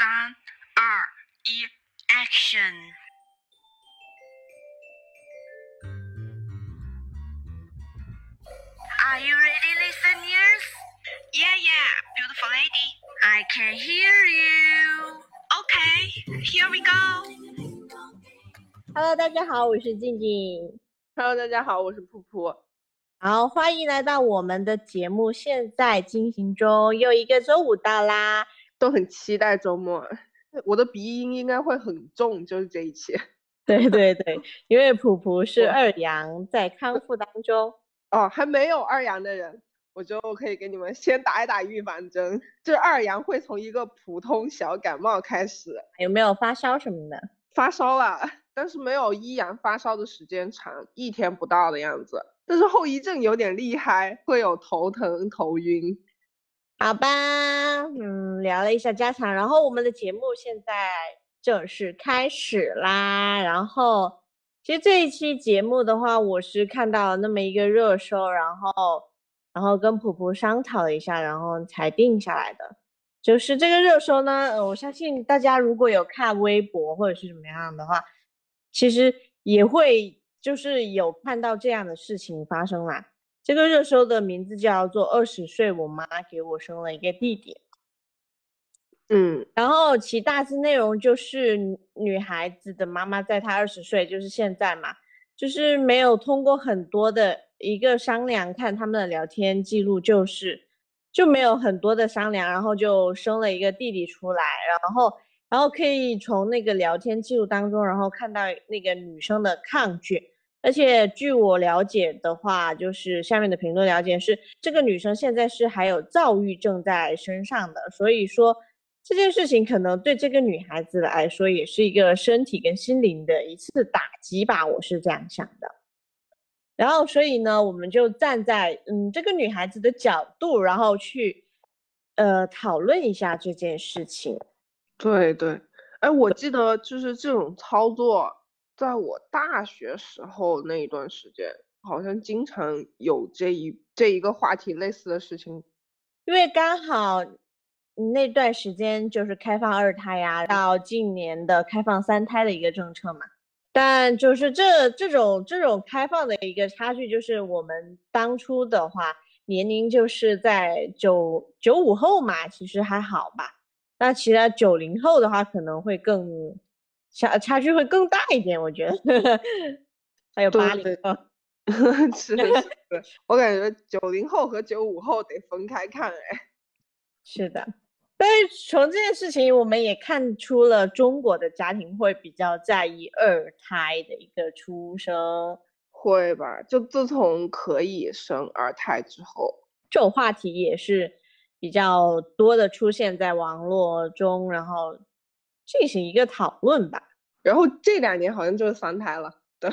三、二、一，Action！Are you ready, listeners? Yeah, yeah, beautiful lady. I can hear you. Okay, here we go. Hello，大家好，我是静静。Hello，大家好，我是噗噗。好，欢迎来到我们的节目，现在进行中，又一个周五到啦。都很期待周末，我的鼻音应该会很重，就是这一期。对对对，因为普普是二阳，在康复当中。哦，还没有二阳的人，我就可以给你们先打一打预防针。这二阳会从一个普通小感冒开始，有没有发烧什么的？发烧了，但是没有一阳发烧的时间长，一天不到的样子。但是后遗症有点厉害，会有头疼、头晕。好吧，嗯，聊了一下家常，然后我们的节目现在正式开始啦。然后，其实这一期节目的话，我是看到那么一个热搜，然后，然后跟普普商讨了一下，然后才定下来的。就是这个热搜呢，我相信大家如果有看微博或者是怎么样的话，其实也会就是有看到这样的事情发生啦。这个热搜的名字叫做“二十岁，我妈给我生了一个弟弟”。嗯，然后其大致内容就是女女孩子的妈妈在她二十岁，就是现在嘛，就是没有通过很多的一个商量，看他们的聊天记录，就是就没有很多的商量，然后就生了一个弟弟出来，然后然后可以从那个聊天记录当中，然后看到那个女生的抗拒。而且据我了解的话，就是下面的评论了解是这个女生现在是还有躁郁症在身上的，所以说这件事情可能对这个女孩子来说也是一个身体跟心灵的一次打击吧，我是这样想的。然后所以呢，我们就站在嗯这个女孩子的角度，然后去呃讨论一下这件事情。对对。哎，我记得就是这种操作，在我大学时候那一段时间，好像经常有这一这一个话题类似的事情。因为刚好那段时间就是开放二胎呀，到近年的开放三胎的一个政策嘛。但就是这这种这种开放的一个差距，就是我们当初的话，年龄就是在九九五后嘛，其实还好吧。那其他九零后的话，可能会更差差距会更大一点，我觉得。还有对八零对后，是我感觉九零后和九五后得分开看，哎，是的，但是从这件事情，我们也看出了中国的家庭会比较在意二胎的一个出生。会吧？就自从可以生二胎之后，这种话题也是比较多的出现在网络中，然后进行一个讨论吧。然后这两年好像就是三胎了，对，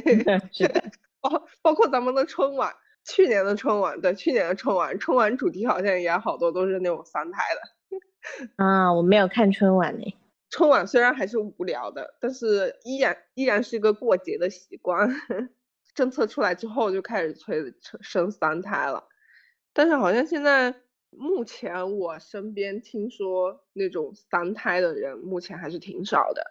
是的，包包括咱们的春晚，去年的春晚，对，去年的春晚，春晚主题好像也好多都是那种三胎的。啊，我没有看春晚呢。春晚虽然还是无聊的，但是依然依然是一个过节的习惯。政策出来之后就开始催生生三胎了，但是好像现在目前我身边听说那种三胎的人目前还是挺少的。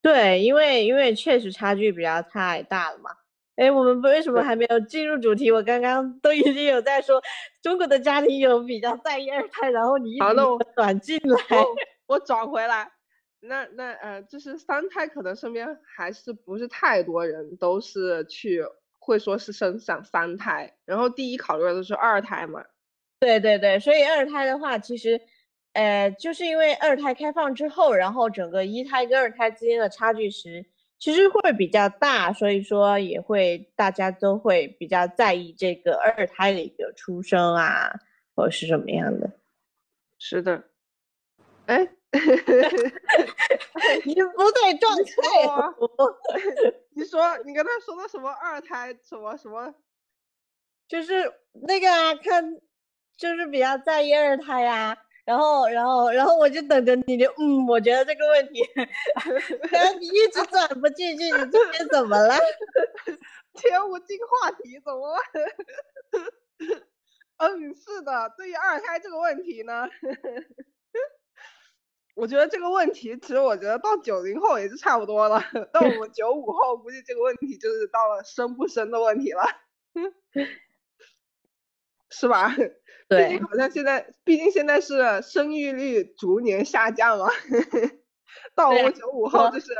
对，因为因为确实差距比较太大了嘛。哎，我们为什么还没有进入主题？我刚刚都已经有在说中国的家庭有比较在意二胎，然后你一好那我转进来。我我转回来，那那呃，就是三胎可能身边还是不是太多人都是去会说是生想三胎，然后第一考虑的是二胎嘛。对对对，所以二胎的话，其实，呃，就是因为二胎开放之后，然后整个一胎跟二胎之间的差距是其实会比较大，所以说也会大家都会比较在意这个二胎的一个出生啊，或者是什么样的。是的，哎，你不对撞菜说了，你说你跟他说的什么二胎什么什么？就是那个啊，看就是比较在意二胎呀、然后，然后，然后我就等着你的，嗯，我觉得这个问题，你一直转不进去，你这边怎么了？切勿进话题，怎么了？嗯，是的，对于二胎这个问题呢，我觉得这个问题，其实我觉得到九零后也是差不多了，到我们九五后，估计这个问题就是到了生不生的问题了，是吧？毕对竟，好像现在，毕竟现在是生育率逐年下降 了，到我们九五后就是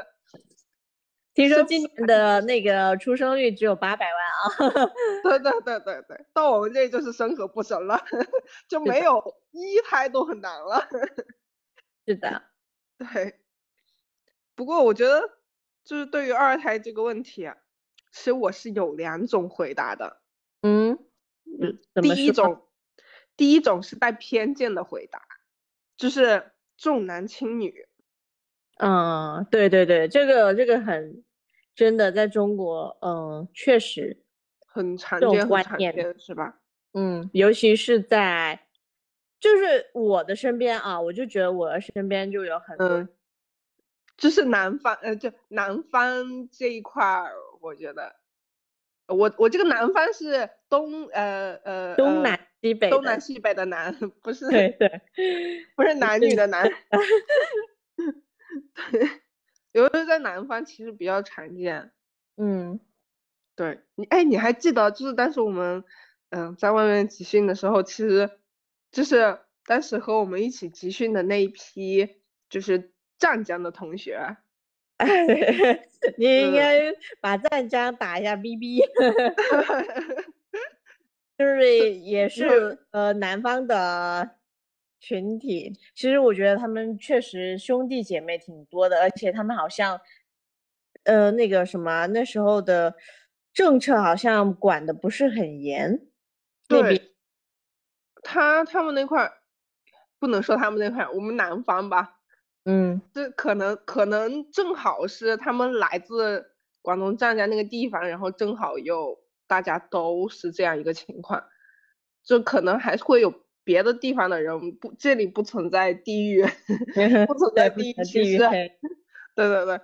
听说今年的那个出生率只有八百万啊。对对对对对，到我们这就是生和不生了，就没有一胎都很难了。是的，对，不过我觉得就是对于二胎这个问题啊，其实我是有两种回答的。第一种，第一种是带偏见的回答，就是重男轻女。嗯，对对对，这个这个很真的，在中国，嗯，确实，很常这种见，观念见，是吧？嗯，尤其是在，就是我的身边啊，我就觉得我的身边就有很多，嗯，就是南方，呃，就南方这一块儿，我觉得，我我这个南方是东，呃呃，呃东南西北东南西北的南，不是对对，不是男女的男。对，尤其是在南方，其实比较常见。嗯对你，哎，你还记得就是当时我们，嗯、在外面集训的时候，其实就是当时和我们一起集训的那一批，就是湛江的同学。你应嗯该把湛江打一下 BB，就是也是呃南方的群体。其实我觉得他们确实兄弟姐妹挺多的，而且他们好像呃那个什么那时候的政策好像管的不是很严。那边对，他他们那块儿不能说他们那块儿，我们南方吧，嗯。这可能可能正好是他们来自广东湛江那个地方，然后正好又大家都是这样一个情况，就可能还会有别的地方的人不，这里不存在地域，不存在地域 对对对，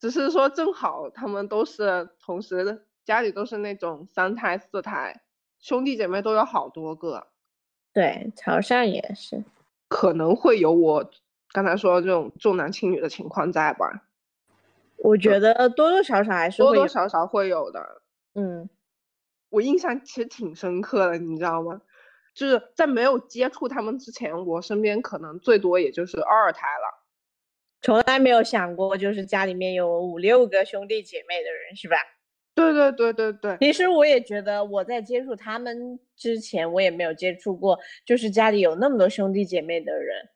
只是说正好他们都是同时家里都是那种三胎四胎，兄弟姐妹都有好多个，对，潮汕也是。可能会有我刚才说的这种重男轻女的情况在吧。我觉得多多少少还是多多，少少会有的。嗯我印象其实挺深刻的，你知道吗？就是在没有接触他们之前，我身边可能最多也就是二胎了。从来没有想过，就是家里面有五六个兄弟姐妹的人，是吧？对对对对对，其实我也觉得，我在接触他们之前，我也没有接触过，就是家里有那么多兄弟姐妹的人。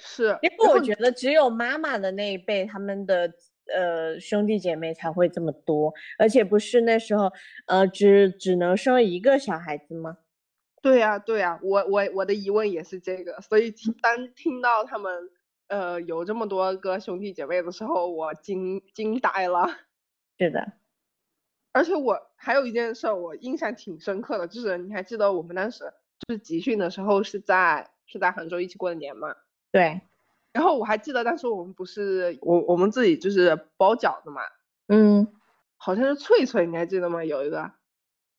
是。因为我觉得只有妈妈的那一辈，他们的呃兄弟姐妹才会这么多，而且不是那时候呃只只能生一个小孩子吗？对呀、对呀、我我我的疑问也是这个，所以听当听到他们呃有这么多个兄弟姐妹的时候，我惊惊呆了。是的，而且我还有一件事儿，我印象挺深刻的，就是你还记得我们当时就是集训的时候是在是在杭州一起过的年吗？对，然后我还记得当时我们不是我我们自己就是包饺子嘛，嗯，好像是翠翠，你还记得吗？有一个，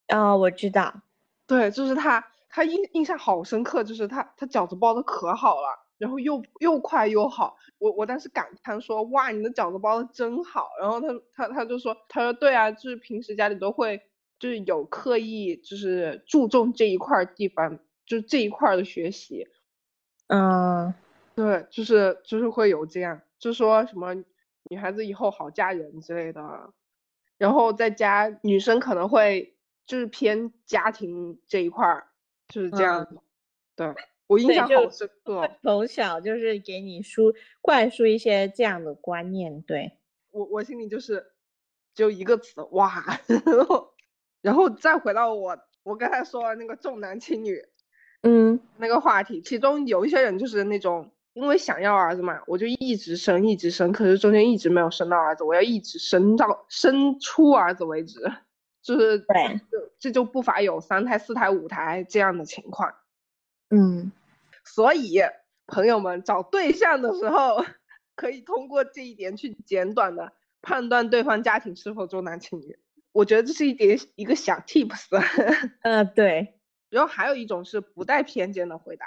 啊、我知道，对，就是他，他印印象好深刻，就是他他饺子包的可好了，然后又又快又好，我我当时感叹说，哇，你的饺子包的真好。然后他他他就说，他说对啊，就是平时家里都会就是有刻意就是注重这一块儿地方，就是这一块儿的学习，嗯，对，就是就是会有这样，就说什么女孩子以后好嫁人之类的，然后在家女生可能会就是偏家庭这一块儿，就是这样子。对我印象好深刻哦，从小就是给你输灌输一些这样的观念，对，我我心里就是就一个词哇，然 后然后再回到我我刚才说的那个重男轻女，嗯。那个话题，其中有一些人就是那种因为想要儿子嘛，我就一直生一直生，可是中间一直没有生到儿子，我要一直生到生出儿子为止，就是对这这就不乏有三胎、四胎、五胎这样的情况。嗯，所以朋友们找对象的时候，可以通过这一点去简短的判断对方家庭是否重男轻女。我觉得这是一点一个小 tips。呃，对，然后还有一种是不带偏见的回答，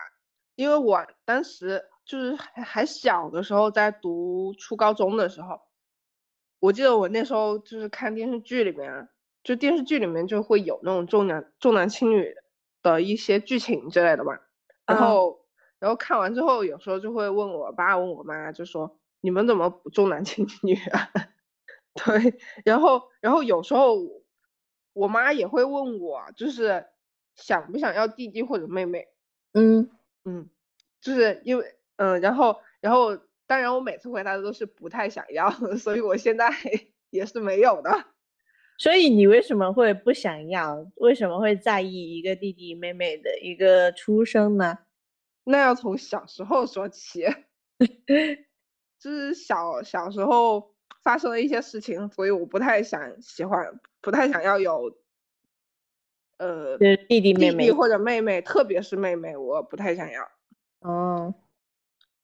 因为我当时就是还还小的时候，在读初高中的时候，我记得我那时候就是看电视剧里面，就电视剧里面就会有那种重男重男轻女的一些剧情之类的嘛。然后，然后看完之后，有时候就会问我爸问我妈，就说你们怎么不重男轻女啊？对，然后，然后有时候我妈也会问我，就是想不想要弟弟或者妹妹？嗯嗯，就是因为，嗯，然后，然后，当然我每次回答的都是不太想要，所以我现在 也是没有的。所以你为什么会不想要？为什么会在意一个弟弟妹妹的一个出生呢？那要从小时候说起，就是小小时候发生了一些事情，所以我不太想喜欢，不太想要有，呃，弟弟妹妹或者妹妹，特别是妹妹，我不太想要。哦。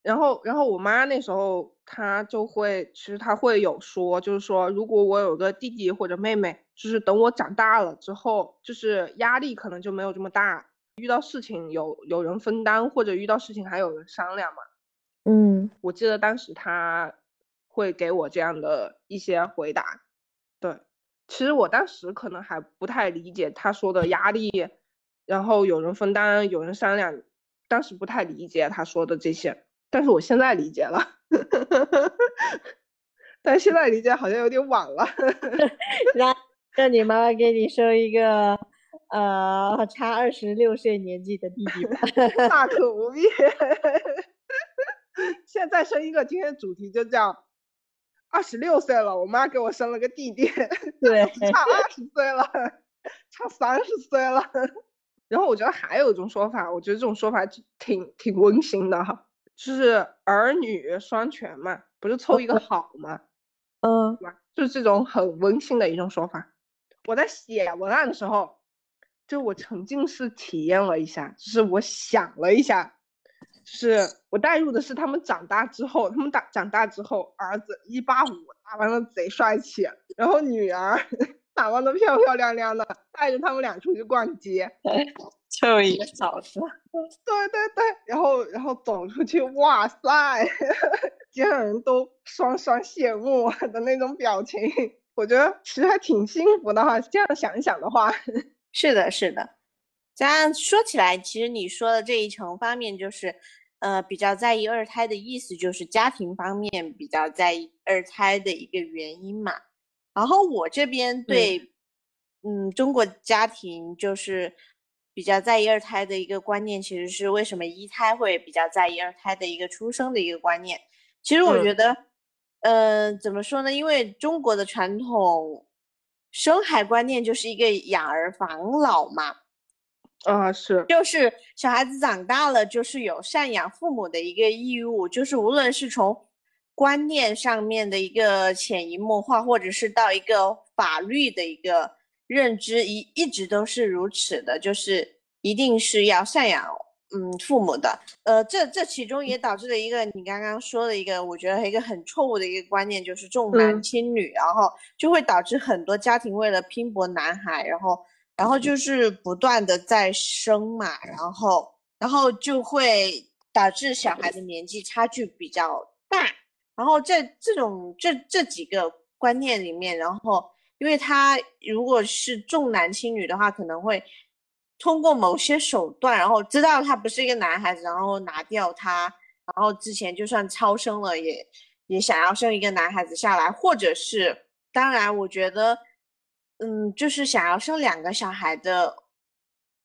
然后，然后我妈那时候她就会，其实她会有说，就是说，如果我有个弟弟或者妹妹，就是等我长大了之后，就是压力可能就没有这么大，遇到事情有有人分担，或者遇到事情还有人商量嘛。嗯，我记得当时她会给我这样的一些回答。对，其实我当时可能还不太理解她说的压力，然后有人分担，有人商量，当时不太理解她说的这些。但是我现在理解了，但现在理解好像有点晚了。让让你妈妈给你生一个呃差二十六岁年纪的弟弟吧。大可不必。现在生一个，今天主题就叫二十六岁了，我妈给我生了个弟弟。对，差二十岁了，差三十岁了。然后我觉得还有一种说法，我觉得这种说法挺挺温馨的哈。就是儿女双全嘛，不是凑一个好嘛？嗯？就是这种很温馨的一种说法。我在写文案的时候，就我沉浸式体验了一下，就是我想了一下，就是我带入的是他们长大之后，他们大长大之后，儿子一八五打扮的贼帅气，然后女儿打扮的漂漂亮亮的，带着他们俩出去逛街。就一个嫂子，对对对，然后然后走出去，哇塞，街上人都双双羡慕的那种表情，我觉得其实还挺幸福的哈。这样想一想的话，是的，是的。这样说起来，其实你说的这一层方面，就是呃比较在意二胎的意思，就是家庭方面比较在意二胎的一个原因嘛。然后我这边对，嗯，中国家庭就是。比较在意二胎的一个观念，其实是为什么一胎会比较在意二胎的一个出生的一个观念。其实我觉得，呃，怎么说呢？因为中国的传统生孩观念就是一个养儿防老嘛。啊，是，就是小孩子长大了，就是有赡养父母的一个义务。就是无论是从观念上面的一个潜移默化，或者是到一个法律的一个。认知一一直都是如此的，就是一定是要赡养嗯父母的，呃，这这其中也导致了一个你刚刚说的一个，我觉得一个很错误的一个观念，就是重男轻女，然后就会导致很多家庭为了拼搏男孩，然后然后就是不断的在生嘛，然后然后就会导致小孩的年纪差距比较大，然后在这种这这几个观念里面，然后。因为他如果是重男轻女的话，可能会通过某些手段，然后知道他不是一个男孩子，然后拿掉他，然后之前就算超生了，也也想要生一个男孩子下来，或者是，当然，我觉得，嗯，就是想要生两个小孩的，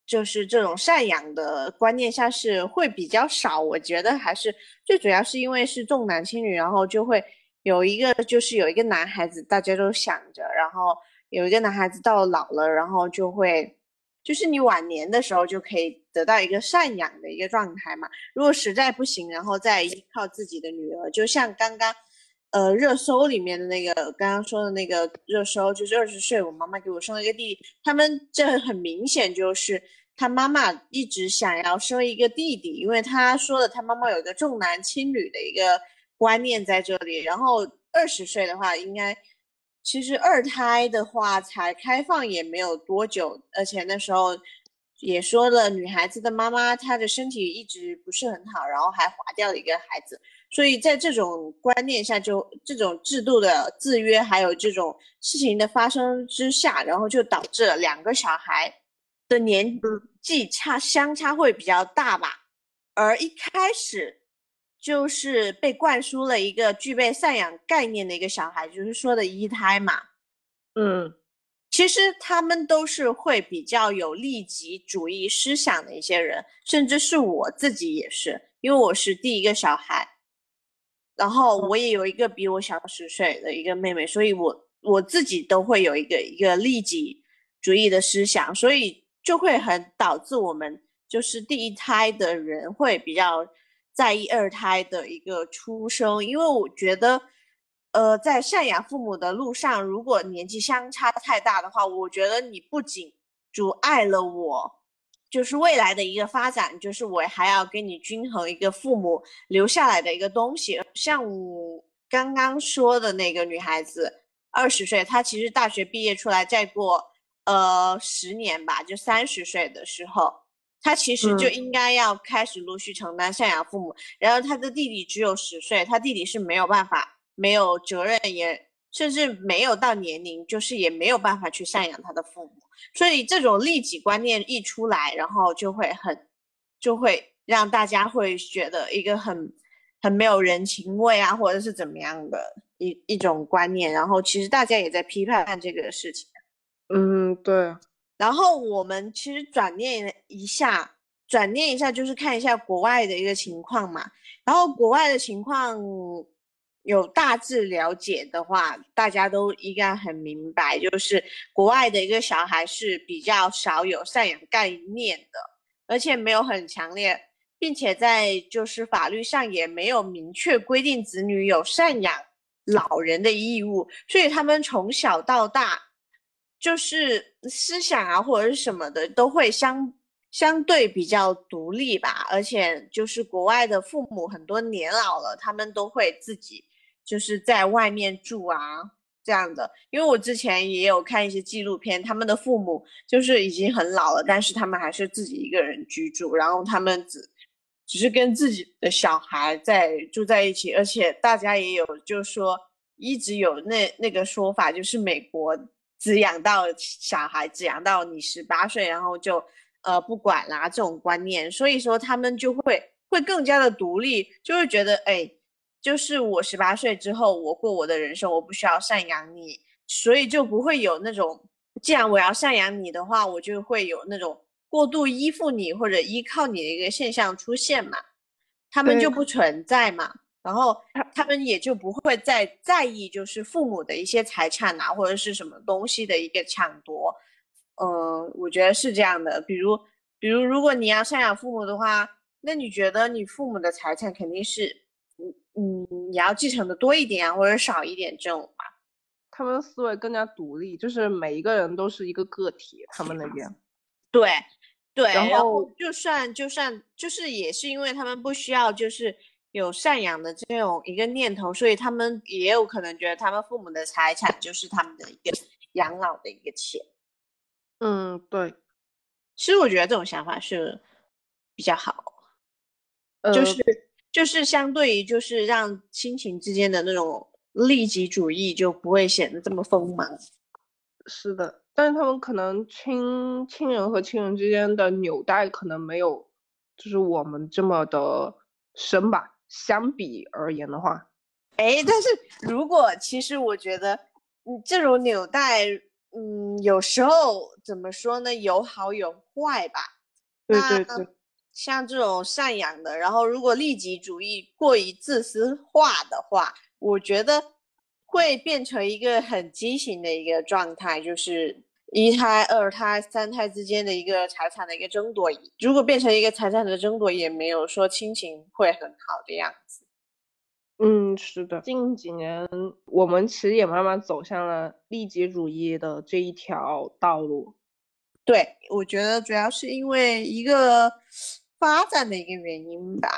就是这种赡养的观念下是会比较少。我觉得还是最主要是因为是重男轻女，然后就会。有一个就是有一个男孩子，大家都想着，然后有一个男孩子到老了，然后就会，就是你晚年的时候就可以得到一个赡养的一个状态嘛。如果实在不行，然后再依靠自己的女儿，就像刚刚，呃，热搜里面的那个刚刚说的那个热搜，就是二十岁，我妈妈给我生了一个弟弟，他们这很明显就是他妈妈一直想要生一个弟弟，因为他说的他妈妈有一个重男轻女的一个。观念在这里，然后二十岁的话，应该其实二胎的话才开放也没有多久，而且那时候也说了，女孩子的妈妈她的身体一直不是很好，然后还划掉了一个孩子，所以在这种观念下，就这种制度的制约，还有这种事情的发生之下，然后就导致了两个小孩的年纪差相差会比较大吧。而一开始就是被灌输了一个具备赡养概念的一个小孩，就是说的一胎嘛。嗯，其实他们都是会比较有利己主义思想的一些人，甚至是我自己也是，因为我是第一个小孩，然后我也有一个比我小十岁的一个妹妹，所以我我自己都会有一个一个利己主义的思想，所以就会很导致我们就是第一胎的人会比较在意二胎的一个出生，因为我觉得。呃，在赡养父母的路上，如果年纪相差太大的话，我觉得你不仅阻碍了我，就是未来的一个发展，就是我还要跟你均衡一个父母留下来的一个东西。像我刚刚说的那个女孩子，二十岁，她其实大学毕业出来，再过呃十年吧，就三十岁的时候，她其实就应该要开始陆续承担赡养父母。然后她的弟弟只有十岁，她弟弟是没有办法。没有责任，也甚至没有到年龄，就是也没有办法去赡养他的父母，所以这种利己观念一出来，然后就会很，就会让大家会觉得一个很很没有人情味啊，或者是怎么样的一一种观念，然后其实大家也在批判这个事情。嗯，对。然后我们其实转念一下，转念一下就是看一下国外的一个情况嘛，然后国外的情况。有大致了解的话，大家都应该很明白，就是国外的一个小孩是比较少有赡养概念的，而且没有很强烈，并且在就是法律上也没有明确规定子女有赡养老人的义务，所以他们从小到大就是思想啊或者是什么的都会相相对比较独立吧，而且就是国外的父母很多年老了，他们都会自己。就是在外面住啊，这样的，因为我之前也有看一些纪录片，他们的父母就是已经很老了，但是他们还是自己一个人居住，然后他们只只是跟自己的小孩在住在一起，而且大家也有就是说一直有那那个说法，就是美国只养到小孩只养到你十八岁，然后就呃不管啦这种观念，所以说他们就会会更加的独立，就会觉得哎。就是我十八岁之后，我过我的人生，我不需要赡养你，所以就不会有那种，既然我要赡养你的话，我就会有那种过度依附你或者依靠你的一个现象出现嘛，他们就不存在嘛，然后他们也就不会再在意就是父母的一些财产啊或者是什么东西的一个抢夺，嗯，我觉得是这样的，比如比如如果你要赡养父母的话，那你觉得你父母的财产肯定是。嗯，也要继承的多一点啊，或者少一点这种吧。他们思维更加独立，就是每一个人都是一个个体。他们那边，对对，然后就算就算就是也是因为他们不需要就是有赡养的这种一个念头，所以他们也有可能觉得他们父母的财产就是他们的一个养老的一个钱。嗯，对。其实我觉得这种想法是比较好，就是。就是相对于，就是让亲情之间的那种利己主义就不会显得这么锋芒。是的，但是他们可能亲亲人和亲人之间的纽带可能没有，就是我们这么的深吧。相比而言的话，哎，但是如果其实我觉得，嗯，这种纽带，嗯，有时候怎么说呢？有好有坏吧。对对对。像这种赡养的，然后如果利己主义过于自私化的话，我觉得会变成一个很畸形的一个状态，就是一胎、二胎、三胎之间的一个财产的一个争夺。如果变成一个财产的争夺，也没有说亲情会很好的样子。嗯，是的，近几年我们其实也慢慢走向了利己主义的这一条道路。对，我觉得主要是因为一个。发展的一个原因吧，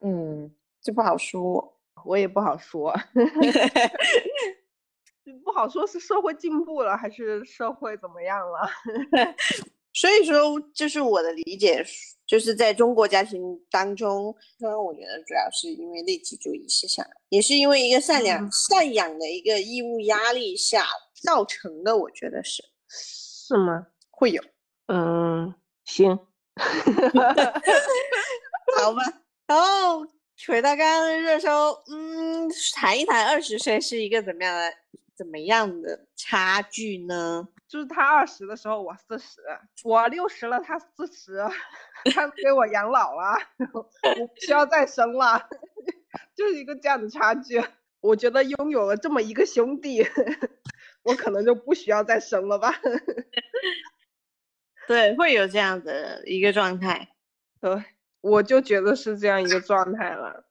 嗯，这不好说，我也不好说，不好说是社会进步了还是社会怎么样了？所以说，就是我的理解，就是在中国家庭当中，我觉得主要是因为利己主义思想，也是因为一个赡养、赡养的一个义务压力下造成的。我觉得是，是吗？会有，嗯，行，好吧。然后回到刚刚的热搜，嗯，谈一谈二十岁是一个怎么样的、怎么样的差距呢？就是他二十的时候我四十，我六十了他四十，他给我养老了，我不需要再生了，就是一个这样的差距。我觉得拥有了这么一个兄弟，我可能就不需要再生了吧。对，会有这样的一个状态。对，我就觉得是这样一个状态了。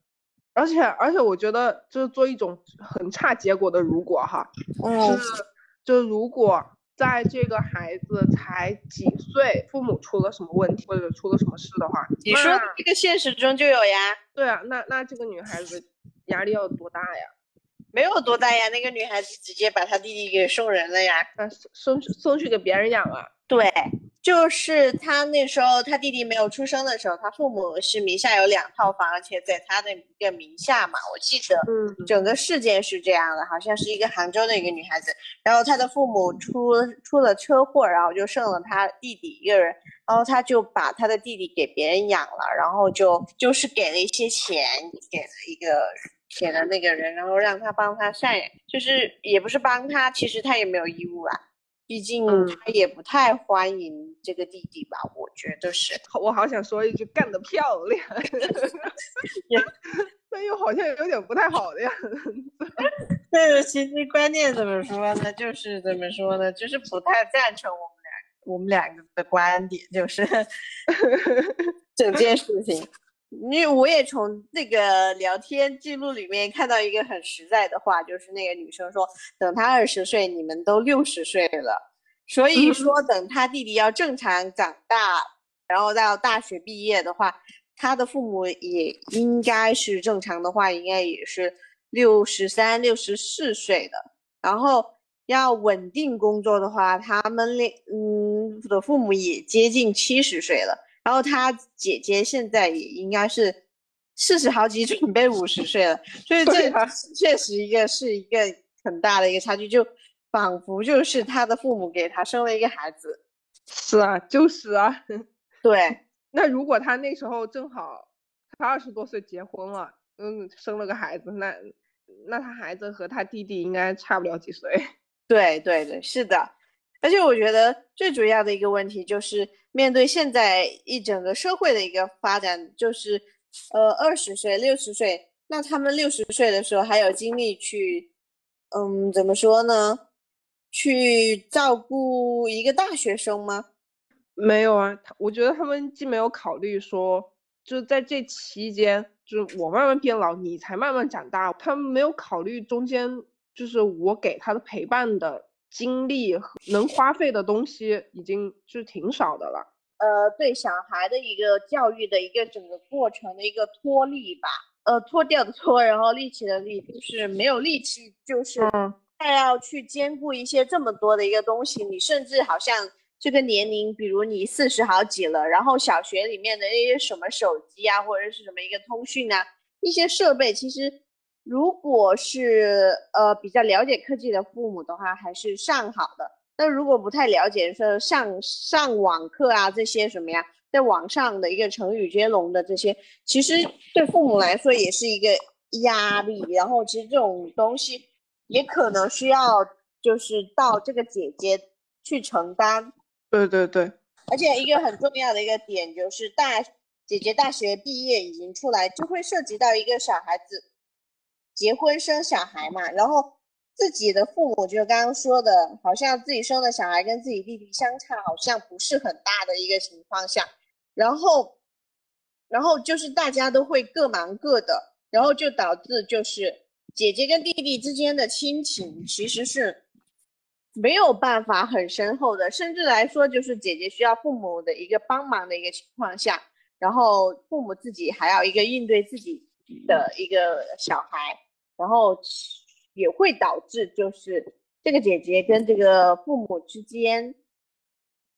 而且，而且我觉得就是做一种很差结果的如果哈，哦，就如果。在这个孩子才几岁，父母出了什么问题或者出了什么事的话，你说这个现实中就有呀？对啊，那那这个女孩子压力要多大呀？没有多大呀，那个女孩子直接把她弟弟给送人了呀，那送去送去给别人养了。对。就是他那时候，他弟弟没有出生的时候，他父母是名下有两套房，而且在他的一个名下嘛。我记得，嗯，整个事件是这样的，好像是一个杭州的一个女孩子，然后她的父母出出了车祸，然后就剩了他弟弟一个人，然后他就把他的弟弟给别人养了，然后就就是给了一些钱给了一个给了那个人，然后让他帮他赡养，就是也不是帮他，其实他也没有义务啊。毕竟他也不太欢迎这个弟弟吧，我觉得是。我好想说一句干得漂亮，但又好像有点不太好的样子。对，其实关键怎么说呢？就是怎么说呢？就是不太赞成我们俩我们两个的观点，就是 整件事情。因为我也从那个聊天记录里面看到一个很实在的话，就是那个女生说，等她二十岁，你们都六十岁了，所以说等她弟弟要正常长大，然后到大学毕业的话，他的父母也应该是正常的话，应该也是六十三、六十四岁的，然后要稳定工作的话，他们那嗯的父母也接近七十岁了。然后他姐姐现在也应该是四十好几，准备五十岁了，所以这确实一个是一个很大的一个差距，就仿佛就是他的父母给他生了一个孩子。是啊，就是啊。对，那如果他那时候正好他二十多岁结婚了，嗯，生了个孩子，那那他孩子和他弟弟应该差不了几岁。对对对，是的。而且我觉得最主要的一个问题就是。面对现在一整个社会的一个发展，就是，呃，二十岁、六十岁，那他们六十岁的时候还有精力去，嗯，怎么说呢？去照顾一个大学生吗？没有啊，我觉得他们既没有考虑说，就在这期间，就是我慢慢变老，你才慢慢长大，他们没有考虑中间，就是我给他的陪伴的。精力和能花费的东西已经是挺少的了。呃，对小孩的一个教育的一个整个过程的一个脱力吧，呃，脱掉的脱，然后力气的力，就是没有力气，就是还要去兼顾一些这么多的一个东西。你甚至好像这个年龄，比如你四十好几了，然后小学里面的那些什么手机啊，或者是什么一个通讯啊，一些设备，其实。如果是呃比较了解科技的父母的话，还是上好的。但如果不太了解，说上上网课啊这些什么呀，在网上的一个成语接龙的这些，其实对父母来说也是一个压力。然后其实这种东西也可能需要就是到这个姐姐去承担。对对对。而且一个很重要的一个点就是大姐姐大学毕业已经出来，就会涉及到一个小孩子。结婚生小孩嘛，然后自己的父母就刚刚说的，好像自己生的小孩跟自己弟弟相差好像不是很大的一个情况下，然后，然后就是大家都会各忙各的，然后就导致就是姐姐跟弟弟之间的亲情其实是没有办法很深厚的，甚至来说就是姐姐需要父母的一个帮忙的一个情况下，然后父母自己还要一个应对自己的一个小孩。然后也会导致，就是这个姐姐跟这个父母之间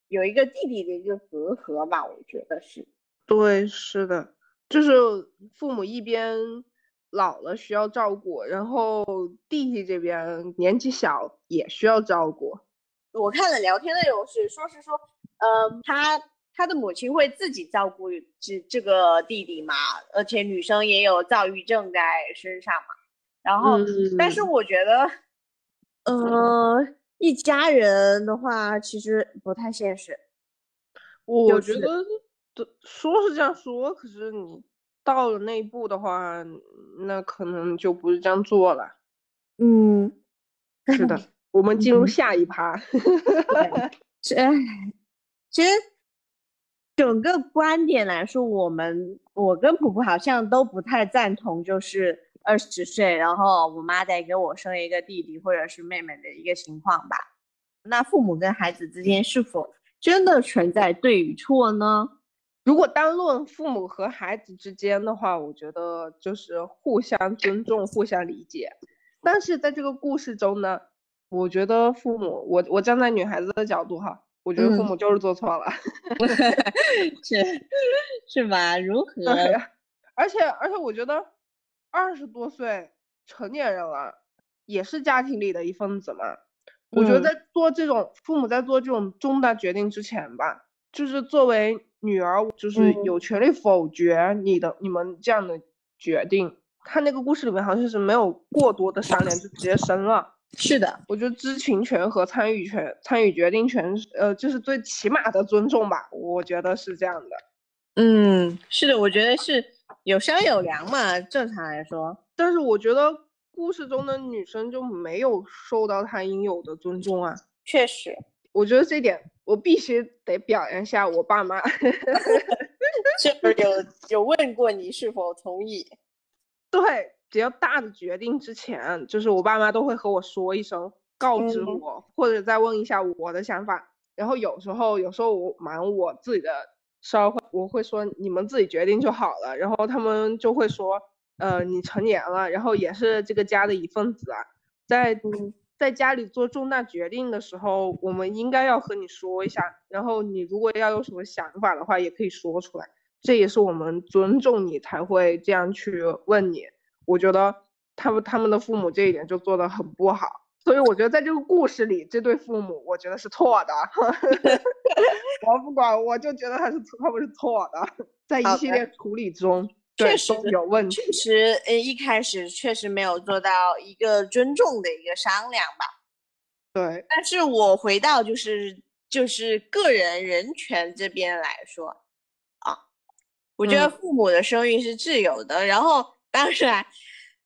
有一个弟弟的一个隔阂吧，我觉得是。对，是的，就是父母一边老了需要照顾，然后弟弟这边年纪小也需要照顾。我看了聊天内容是说是说，呃，他他的母亲会自己照顾这这个弟弟嘛，而且女生也有躁郁症在身上嘛。然后，但是我觉得，呃，一家人的话其实不太现实。我觉得，说是这样说，可是你到了那一步的话，那可能就不是这样做了。嗯，是的。我们进入下一趴。是，其实整个观点来说，我们我跟普普好像都不太赞同，就是二十岁，然后我妈再给我生一个弟弟或者是妹妹的一个情况吧。那父母跟孩子之间是否真的存在对与错呢？如果单论父母和孩子之间的话，我觉得就是互相尊重、互相理解。但是在这个故事中呢？我觉得父母，我我站在女孩子的角度哈，我觉得父母就是做错了，是是吧？如何？而且而且我觉得二十多岁成年人了，也是家庭里的一份子嘛。我觉得在做这种父母在做这种重大决定之前吧，就是作为女儿，就是有权利否决你的你们这样的决定。看那个故事里面好像是没有过多的商量就直接生了。是的，我觉得知情权和参与权、参与决定权，呃，就是最起码的尊重吧。我觉得是这样的。嗯，是的，我觉得是有商有量嘛，正常来说。但是我觉得故事中的女生就没有受到她应有的尊重啊。确实，我觉得这点我必须得表扬一下我爸妈。是不是有有问过你是否同意？对。只要大的决定之前，就是我爸妈都会和我说一声，告知我，或者再问一下我的想法。然后有时候，有时候我瞒我自己的事儿，我会说你们自己决定就好了。然后他们就会说，呃，你成年了，然后也是这个家的一份子啊，在在家里做重大决定的时候，我们应该要和你说一下。然后你如果要有什么想法的话，也可以说出来。这也是我们尊重你才会这样去问你。我觉得他们他们的父母这一点就做的很不好，所以我觉得在这个故事里，这对父母我觉得是错的。我不管，我就觉得他是他们是错的，在一系列处理中确实有问题。确实，呃，一开始确实没有做到一个尊重的一个商量吧。对。但是我回到就是就是个人人权这边来说啊，我觉得父母的生育是自由的，然后。当然，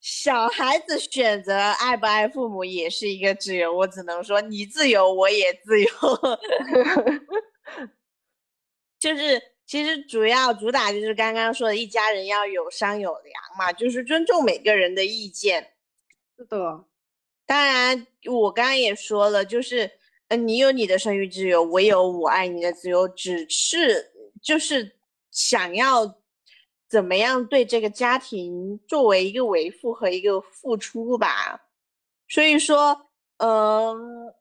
小孩子选择爱不爱父母也是一个自由。我只能说，你自由，我也自由。就是其实主要主打就是刚刚说的一家人要有商有量嘛，就是尊重每个人的意见。是的，当然我刚刚也说了，就是呃，你有你的生育自由，我有我爱你的自由，只是就是想要。怎么样对这个家庭作为一个维护和一个付出吧？所以说，嗯，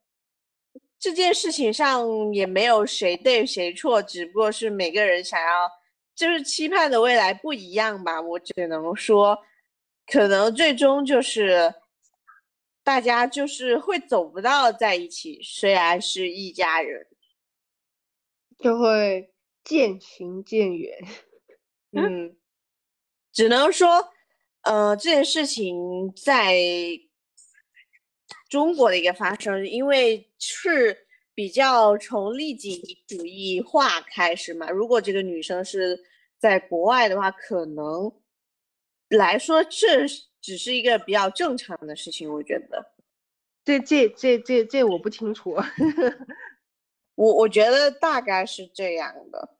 这件事情上也没有谁对谁错，只不过是每个人想要就是期盼的未来不一样吧。我只能说，可能最终就是大家就是会走不到在一起，虽然是一家人，就会渐行渐远。嗯。只能说，呃，这件事情在中国的一个发生，因为是比较从利己主义化开始嘛。如果这个女生是在国外的话，可能来说这只是一个比较正常的事情。我觉得，这这这这这我不清楚，我我觉得大概是这样的，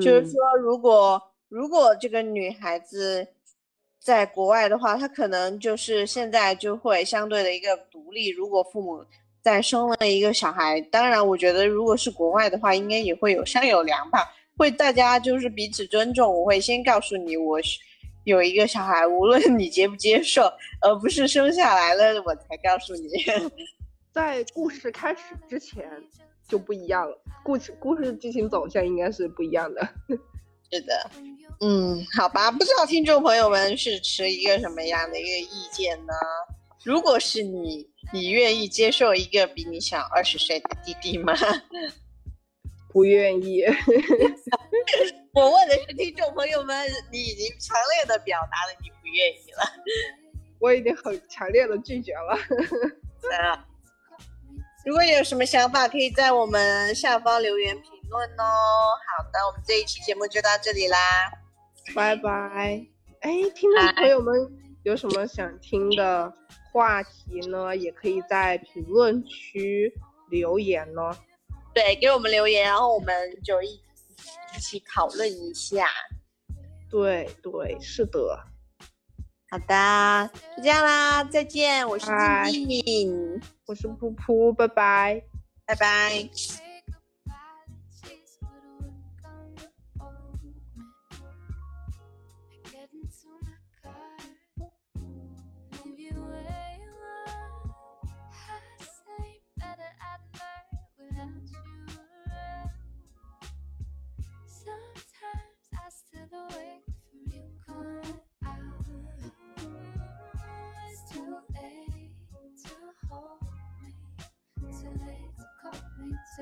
就是说如果。如果这个女孩子在国外的话，她可能就是现在就会相对的一个独立。如果父母再生了一个小孩，当然，我觉得如果是国外的话，应该也会有商有量吧，会大家就是彼此尊重。我会先告诉你，我有一个小孩，无论你接不接受，而不是生下来了我才告诉你。在故事开始之前。就不一样了，故事故事剧情走向应该是不一样的。是的，嗯，好吧，不知道听众朋友们是持一个什么样的一个意见呢？如果是你，你愿意接受一个比你小二十岁的弟弟吗？不愿意。我问的是听众朋友们，你已经强烈的表达了你不愿意了。我已经很强烈的拒绝了。啊，如果有什么想法，可以在我们下方留言评论哦。好的，我们这一期节目就到这里啦，拜拜。哎，听众朋友们有什么想听的话题呢？也可以在评论区留言哦。对，给我们留言，然后我们就一一起讨论一下。对对，是的。好的，就这样啦，再见。我是静静，我是噗噗，拜拜，拜拜。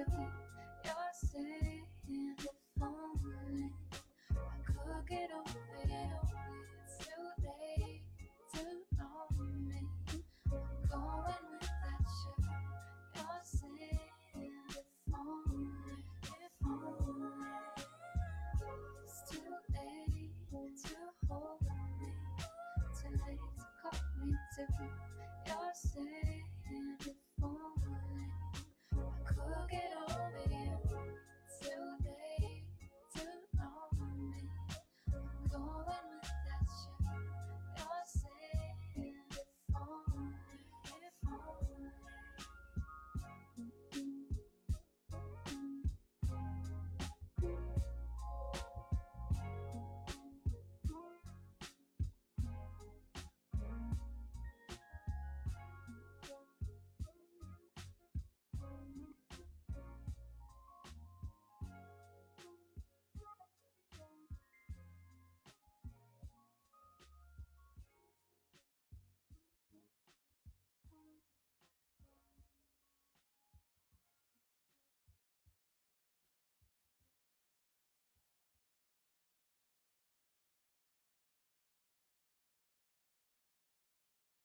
Saying if only I could get over you. It's too late to know me. I'm going without you. You're saying if only, if only. It's too late to hold me, too late to call me.